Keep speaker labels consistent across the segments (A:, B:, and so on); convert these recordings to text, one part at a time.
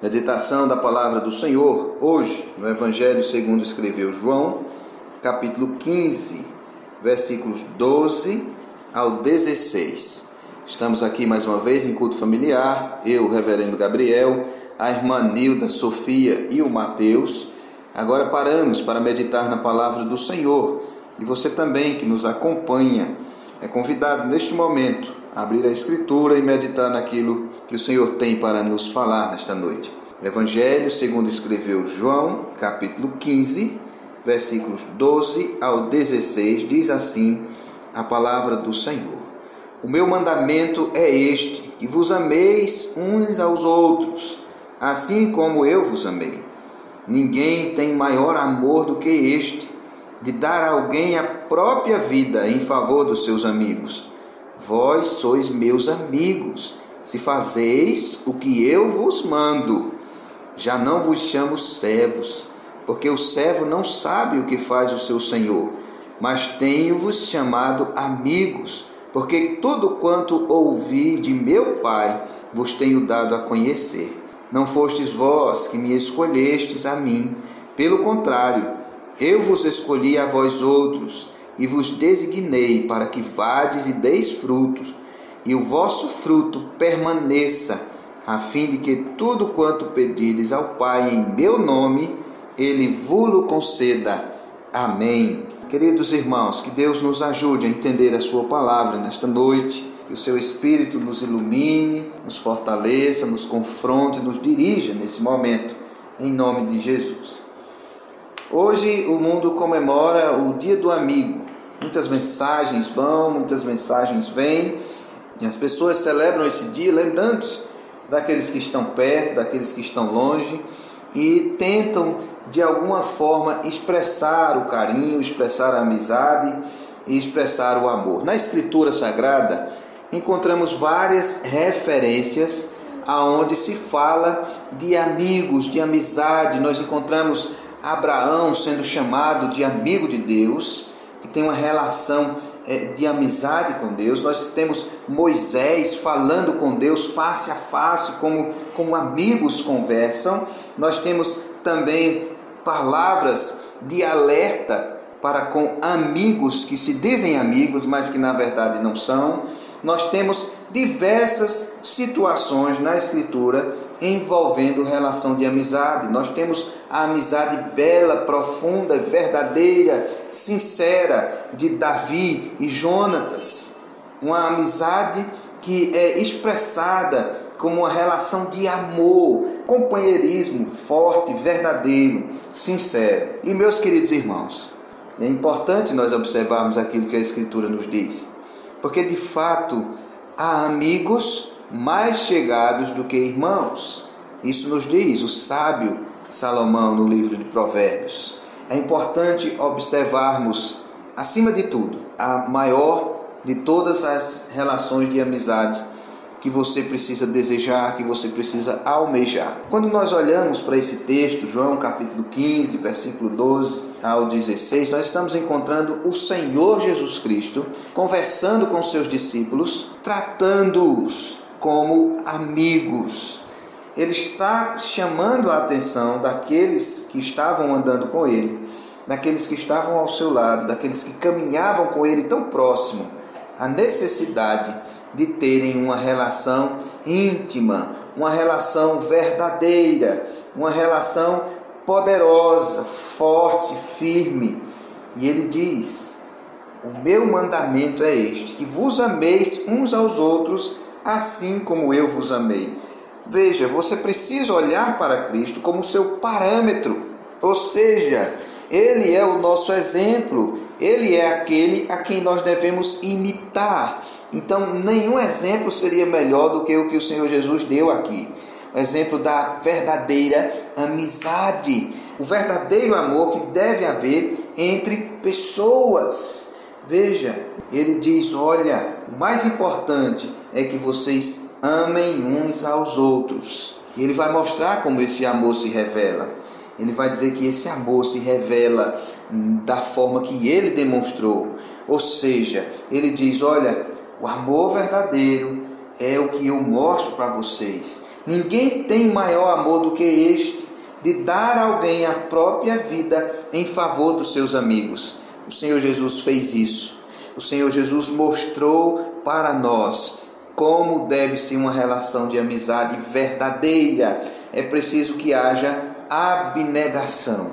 A: Meditação da palavra do Senhor, hoje, no Evangelho segundo escreveu João, capítulo 15, versículos 12 ao 16. Estamos aqui mais uma vez em culto familiar, eu, reverendo Gabriel, a irmã Nilda, Sofia e o Mateus. Agora paramos para meditar na palavra do Senhor e você também que nos acompanha é convidado neste momento abrir a Escritura e meditar naquilo que o Senhor tem para nos falar nesta noite. Evangelho segundo escreveu João, capítulo 15, versículos 12 ao 16, diz assim a palavra do Senhor. O meu mandamento é este: que vos ameis uns aos outros, assim como eu vos amei. Ninguém tem maior amor do que este de dar a alguém a própria vida em favor dos seus amigos. Vós sois meus amigos, se fazeis o que eu vos mando. Já não vos chamo servos, porque o servo não sabe o que faz o seu senhor, mas tenho-vos chamado amigos, porque tudo quanto ouvi de meu Pai vos tenho dado a conhecer. Não fostes vós que me escolhestes a mim, pelo contrário, eu vos escolhi a vós outros e vos designei para que vades e deis frutos, e o vosso fruto permaneça, a fim de que tudo quanto pedires ao Pai em meu nome, ele vos conceda. Amém. Queridos irmãos, que Deus nos ajude a entender a sua palavra nesta noite, que o seu Espírito nos ilumine, nos fortaleça, nos confronte, nos dirija nesse momento, em nome de Jesus. Hoje o mundo comemora o Dia do Amigo. Muitas mensagens vão, muitas mensagens vêm, e as pessoas celebram esse dia lembrando daqueles que estão perto, daqueles que estão longe, e tentam de alguma forma expressar o carinho, expressar a amizade e expressar o amor. Na Escritura Sagrada encontramos várias referências aonde se fala de amigos, de amizade. Nós encontramos Abraão sendo chamado de amigo de Deus, que tem uma relação é, de amizade com Deus. Nós temos Moisés falando com Deus face a face, como, como amigos conversam. Nós temos também palavras de alerta para com amigos que se dizem amigos, mas que na verdade não são. Nós temos diversas situações na Escritura envolvendo relação de amizade. Nós temos a amizade bela, profunda, verdadeira, sincera de Davi e Jonatas. Uma amizade que é expressada como uma relação de amor, companheirismo forte, verdadeiro, sincero. E meus queridos irmãos, é importante nós observarmos aquilo que a Escritura nos diz, porque de fato há amigos mais chegados do que irmãos. Isso nos diz o sábio Salomão no livro de Provérbios. É importante observarmos, acima de tudo, a maior de todas as relações de amizade que você precisa desejar, que você precisa almejar. Quando nós olhamos para esse texto, João capítulo 15, versículo 12 ao 16, nós estamos encontrando o Senhor Jesus Cristo conversando com seus discípulos, tratando-os como amigos. Ele está chamando a atenção daqueles que estavam andando com ele, daqueles que estavam ao seu lado, daqueles que caminhavam com ele tão próximo, a necessidade de terem uma relação íntima, uma relação verdadeira, uma relação poderosa, forte, firme. E ele diz: O meu mandamento é este: que vos ameis uns aos outros, assim como eu vos amei. Veja, você precisa olhar para Cristo como seu parâmetro, ou seja, ele é o nosso exemplo, ele é aquele a quem nós devemos imitar. Então, nenhum exemplo seria melhor do que o que o Senhor Jesus deu aqui. O exemplo da verdadeira amizade, o verdadeiro amor que deve haver entre pessoas. Veja, ele diz: olha, o mais importante é que vocês amem uns aos outros. E ele vai mostrar como esse amor se revela. Ele vai dizer que esse amor se revela da forma que ele demonstrou. Ou seja, ele diz: olha, o amor verdadeiro é o que eu mostro para vocês. Ninguém tem maior amor do que este, de dar a alguém a própria vida em favor dos seus amigos. O Senhor Jesus fez isso. O Senhor Jesus mostrou para nós como deve ser uma relação de amizade verdadeira. É preciso que haja abnegação.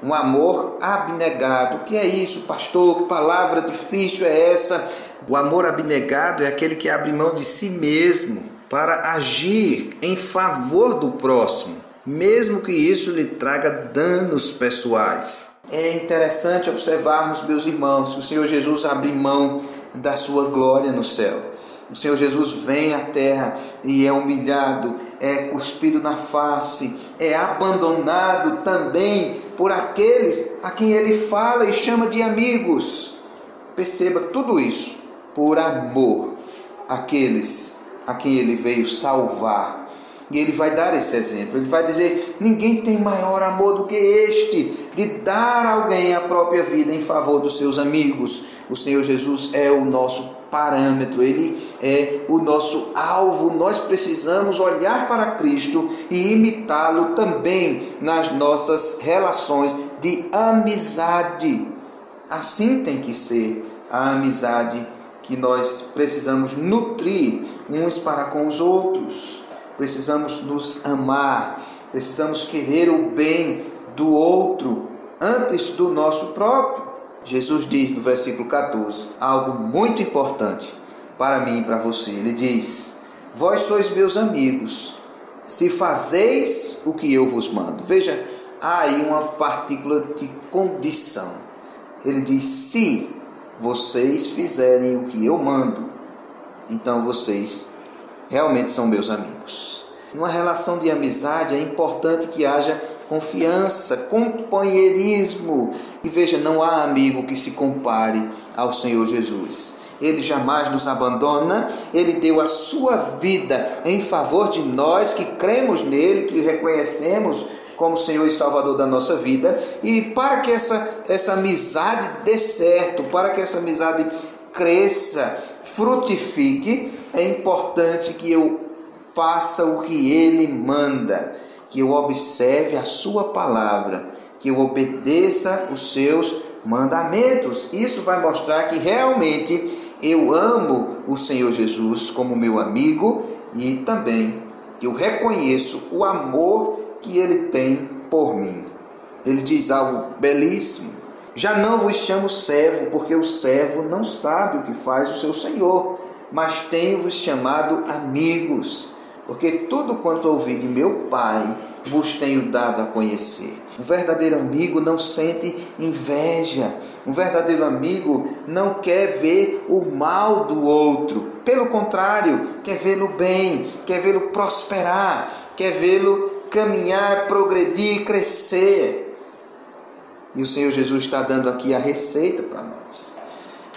A: Um amor abnegado. O que é isso, pastor? Que palavra difícil é essa? O amor abnegado é aquele que abre mão de si mesmo para agir em favor do próximo, mesmo que isso lhe traga danos pessoais. É interessante observarmos, meus irmãos, que o Senhor Jesus abre mão da sua glória no céu. O Senhor Jesus vem à terra e é humilhado, é cuspido na face, é abandonado também por aqueles a quem ele fala e chama de amigos. Perceba tudo isso por amor àqueles a quem ele veio salvar. E ele vai dar esse exemplo. Ele vai dizer: ninguém tem maior amor do que este, de dar alguém a própria vida em favor dos seus amigos. O Senhor Jesus é o nosso parâmetro, ele é o nosso alvo. Nós precisamos olhar para Cristo e imitá-lo também nas nossas relações de amizade. Assim tem que ser a amizade que nós precisamos nutrir uns para com os outros. Precisamos nos amar, precisamos querer o bem do outro antes do nosso próprio. Jesus diz no versículo 14 algo muito importante para mim e para você. Ele diz: Vós sois meus amigos, se fazeis o que eu vos mando. Veja, há aí uma partícula de condição. Ele diz: Se vocês fizerem o que eu mando, então vocês realmente são meus amigos. Numa relação de amizade é importante que haja confiança, companheirismo. E veja, não há amigo que se compare ao Senhor Jesus. Ele jamais nos abandona, ele deu a sua vida em favor de nós que cremos nele, que reconhecemos como Senhor e Salvador da nossa vida. E para que essa, essa amizade dê certo, para que essa amizade cresça, frutifique, é importante que eu faça o que ele manda que eu observe a sua palavra, que eu obedeça os seus mandamentos. Isso vai mostrar que realmente eu amo o Senhor Jesus como meu amigo e também que eu reconheço o amor que ele tem por mim. Ele diz algo belíssimo. Já não vos chamo servo, porque o servo não sabe o que faz o seu senhor, mas tenho-vos chamado amigos porque tudo quanto ouvi de meu Pai vos tenho dado a conhecer. Um verdadeiro amigo não sente inveja. Um verdadeiro amigo não quer ver o mal do outro. Pelo contrário, quer vê-lo bem, quer vê-lo prosperar, quer vê-lo caminhar, progredir, crescer. E o Senhor Jesus está dando aqui a receita para nós.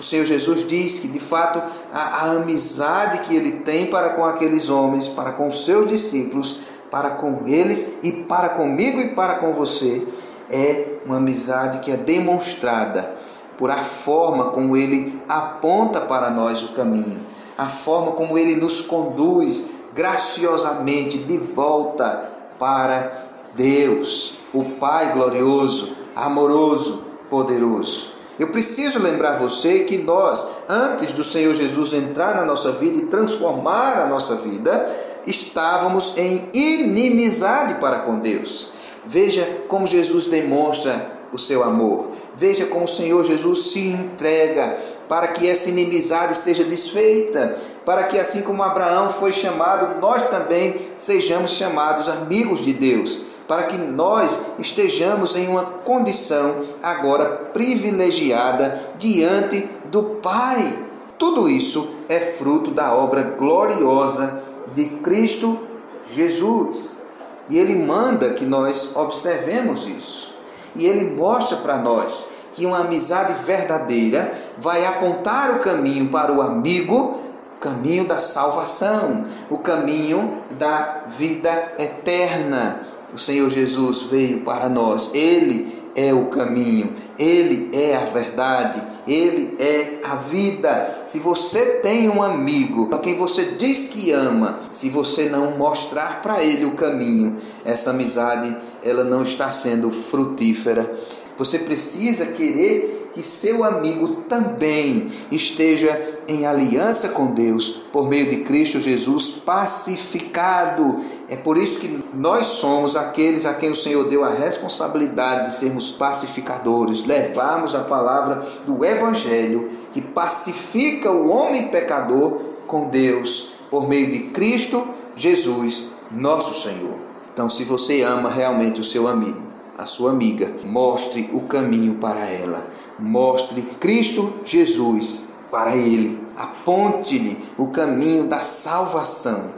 A: O Senhor Jesus diz que, de fato, a, a, amizade que ele tem para com aqueles homens, para com os seus discípulos, para com eles e para comigo e para com você, é uma amizade que é demonstrada por a forma como ele aponta para nós o caminho, a forma como ele nos conduz graciosamente de volta para Deus, o Pai glorioso, amoroso, poderoso. Eu preciso lembrar você que nós, antes do Senhor Jesus entrar na nossa vida e transformar a nossa vida, estávamos em inimizade para com Deus. Veja como Jesus demonstra o seu amor. Veja como o Senhor Jesus se entrega para que essa inimizade seja desfeita, para que assim como Abraão foi chamado, nós também sejamos chamados amigos de Deus para que nós estejamos em uma condição agora privilegiada diante do Pai. Tudo isso é fruto da obra gloriosa de Cristo Jesus. E ele manda que nós observemos isso. E ele mostra para nós que uma amizade verdadeira vai apontar o caminho para o amigo, caminho da salvação, o caminho da vida eterna o Senhor Jesus veio para nós. Ele é o caminho, Ele é a verdade, Ele é a vida. Se você tem um amigo a quem você diz que ama, se você não mostrar para ele o caminho, essa amizade ela não está sendo frutífera. Você precisa querer que seu amigo também esteja em aliança com Deus por meio de Cristo Jesus, pacificado é por isso que nós somos aqueles a quem o Senhor deu a responsabilidade de sermos pacificadores, levarmos a palavra do Evangelho que pacifica o homem pecador com Deus por meio de Cristo Jesus, nosso Senhor. Então, se você ama realmente o seu amigo, a sua amiga, mostre o caminho para ela. Mostre Cristo Jesus para ele. Aponte-lhe o caminho da salvação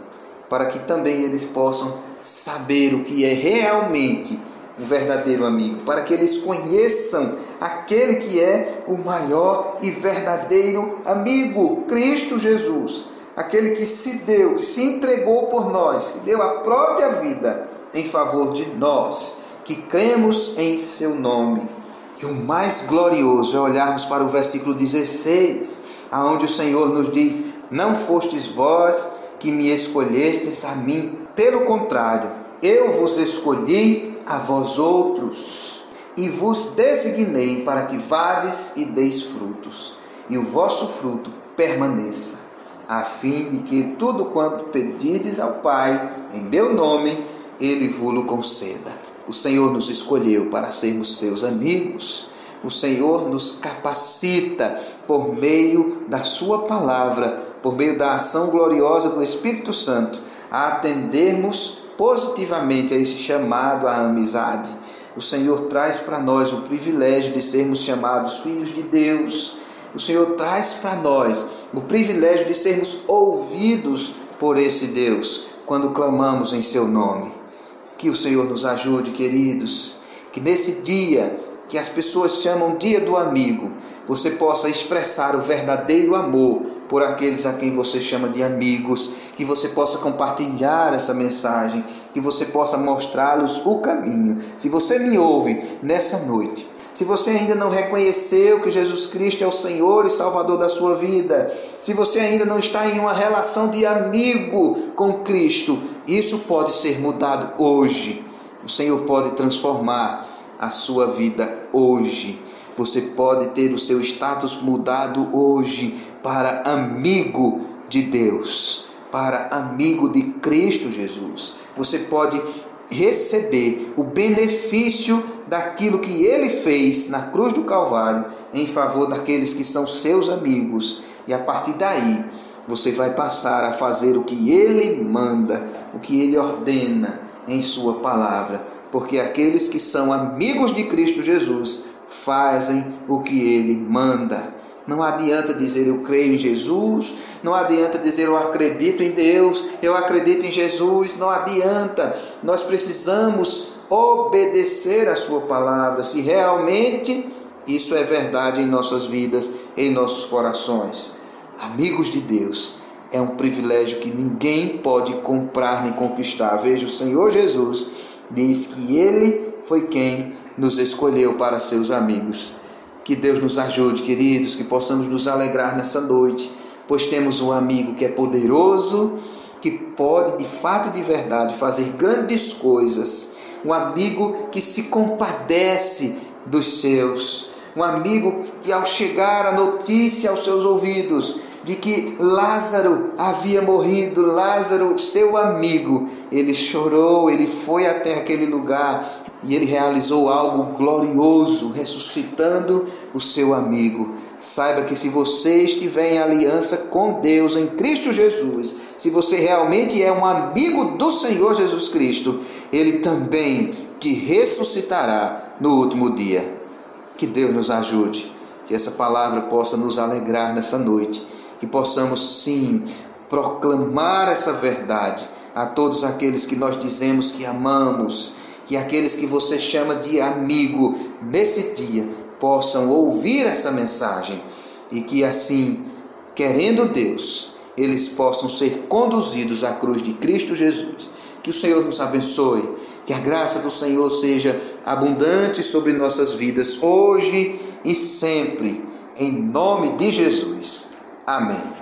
A: para que também eles possam saber o que é realmente um verdadeiro amigo, para que eles conheçam aquele que é o maior e verdadeiro amigo, Cristo Jesus, aquele que se deu, que se entregou por nós, que deu a própria vida em favor de nós, que cremos em seu nome. E o mais glorioso é olharmos para o versículo 16, aonde o Senhor nos diz: Não fostes vós que me escolhestes a mim. Pelo contrário, eu vos escolhi a vós outros e vos designei para que vades e deis frutos, e o vosso fruto permaneça, a fim de que tudo quanto pedirdes ao Pai em meu nome, ele vos conceda. O Senhor nos escolheu para sermos seus amigos. O Senhor nos capacita por meio da Sua palavra por meio da ação gloriosa do Espírito Santo, a atendermos positivamente a esse chamado à amizade. O Senhor traz para nós o privilégio de sermos chamados filhos de Deus. O Senhor traz para nós o privilégio de sermos ouvidos por esse Deus quando clamamos em seu nome. Que o Senhor nos ajude, queridos, que nesse dia que as pessoas chamam Dia do Amigo, você possa expressar o verdadeiro amor por aqueles a quem você chama de amigos, que você possa compartilhar essa mensagem, que você possa mostrá-los o caminho. Se você me ouve nessa noite, se você ainda não reconheceu que Jesus Cristo é o Senhor e Salvador da sua vida, se você ainda não está em uma relação de amigo com Cristo, isso pode ser mudado hoje. O Senhor pode transformar a sua vida hoje. Você pode ter o seu status mudado hoje para amigo de Deus, para amigo de Cristo Jesus. Você pode receber o benefício daquilo que ele fez na cruz do Calvário em favor daqueles que são seus amigos. E a partir daí, você vai passar a fazer o que ele manda, o que ele ordena em sua palavra, porque aqueles que são amigos de Cristo Jesus fazem o que ele manda. Não adianta dizer eu creio em Jesus, não adianta dizer eu acredito em Deus, eu acredito em Jesus, não adianta. Nós precisamos obedecer a Sua palavra, se realmente isso é verdade em nossas vidas, em nossos corações. Amigos de Deus, é um privilégio que ninguém pode comprar nem conquistar. Veja, o Senhor Jesus diz que Ele foi quem nos escolheu para seus amigos. Que Deus nos ajude, queridos, que possamos nos alegrar nessa noite, pois temos um amigo que é poderoso, que pode de fato e de verdade fazer grandes coisas. Um amigo que se compadece dos seus. Um amigo que, ao chegar a notícia aos seus ouvidos de que Lázaro havia morrido, Lázaro, seu amigo, ele chorou, ele foi até aquele lugar e ele realizou algo glorioso, ressuscitando o seu amigo. Saiba que se você estiver em aliança com Deus em Cristo Jesus, se você realmente é um amigo do Senhor Jesus Cristo, ele também te ressuscitará no último dia. Que Deus nos ajude, que essa palavra possa nos alegrar nessa noite, que possamos sim proclamar essa verdade a todos aqueles que nós dizemos que amamos que aqueles que você chama de amigo nesse dia possam ouvir essa mensagem e que assim, querendo Deus, eles possam ser conduzidos à cruz de Cristo Jesus, Que o Senhor nos abençoe. Que a graça do Senhor seja abundante sobre nossas vidas, hoje e sempre. Em nome de Jesus. Amém.